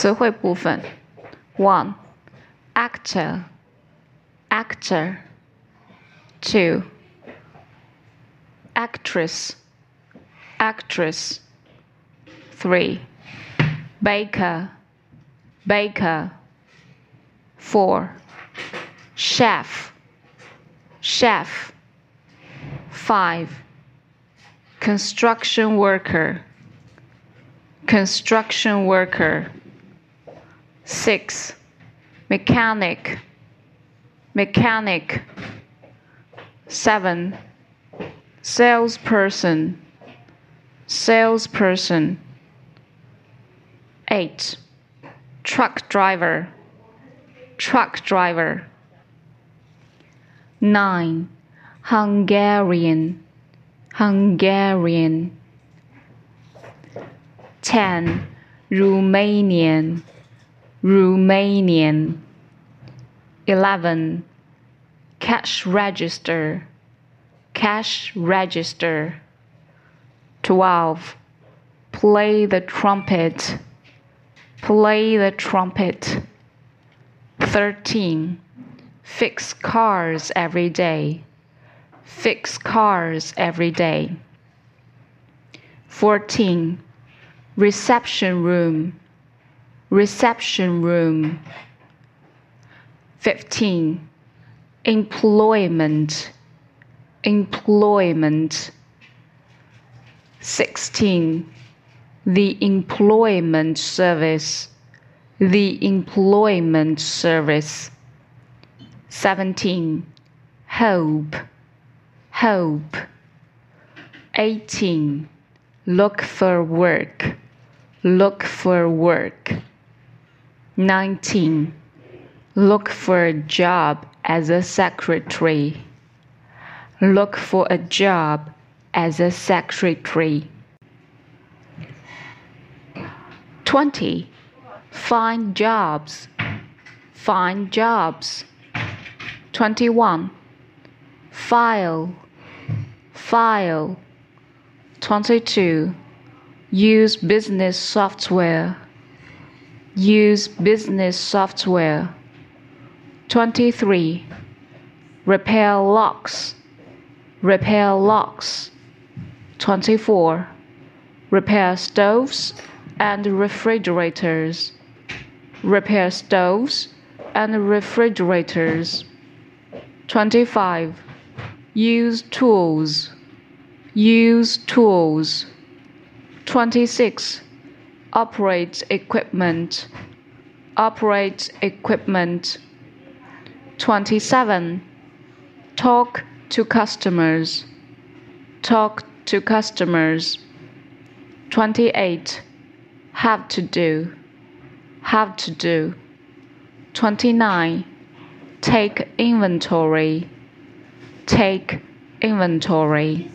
词汇部分：one actor actor two actress actress three baker baker four chef chef five construction worker construction worker six. Mechanic. Mechanic. Seven. Salesperson. Salesperson. Eight. Truck driver. Truck driver. Nine. Hungarian. Hungarian. 10 Romanian Romanian. 11 cash register. Cash register. 12 play the trumpet. Play the trumpet. 13 fix cars every day. Fix cars every day. 14 reception room reception room. 15 employment. Employment. 16 the employment service. The employment service. 17 hope hope 18 look for work. Look for work 19 look for a job as a secretary. Look for a job as a secretary. 20 find jobs. Find jobs. 21 file. File. 22 use business software use business software. 23 repair locks. Repair locks. 24 repair stoves and refrigerators. Repair stoves and refrigerators. 25 use tools. Use tools. 26 operate equipment operate equipment. 27 talk to customers. Talk to customers. 28 have to do have to do. 29 take inventory. Take inventory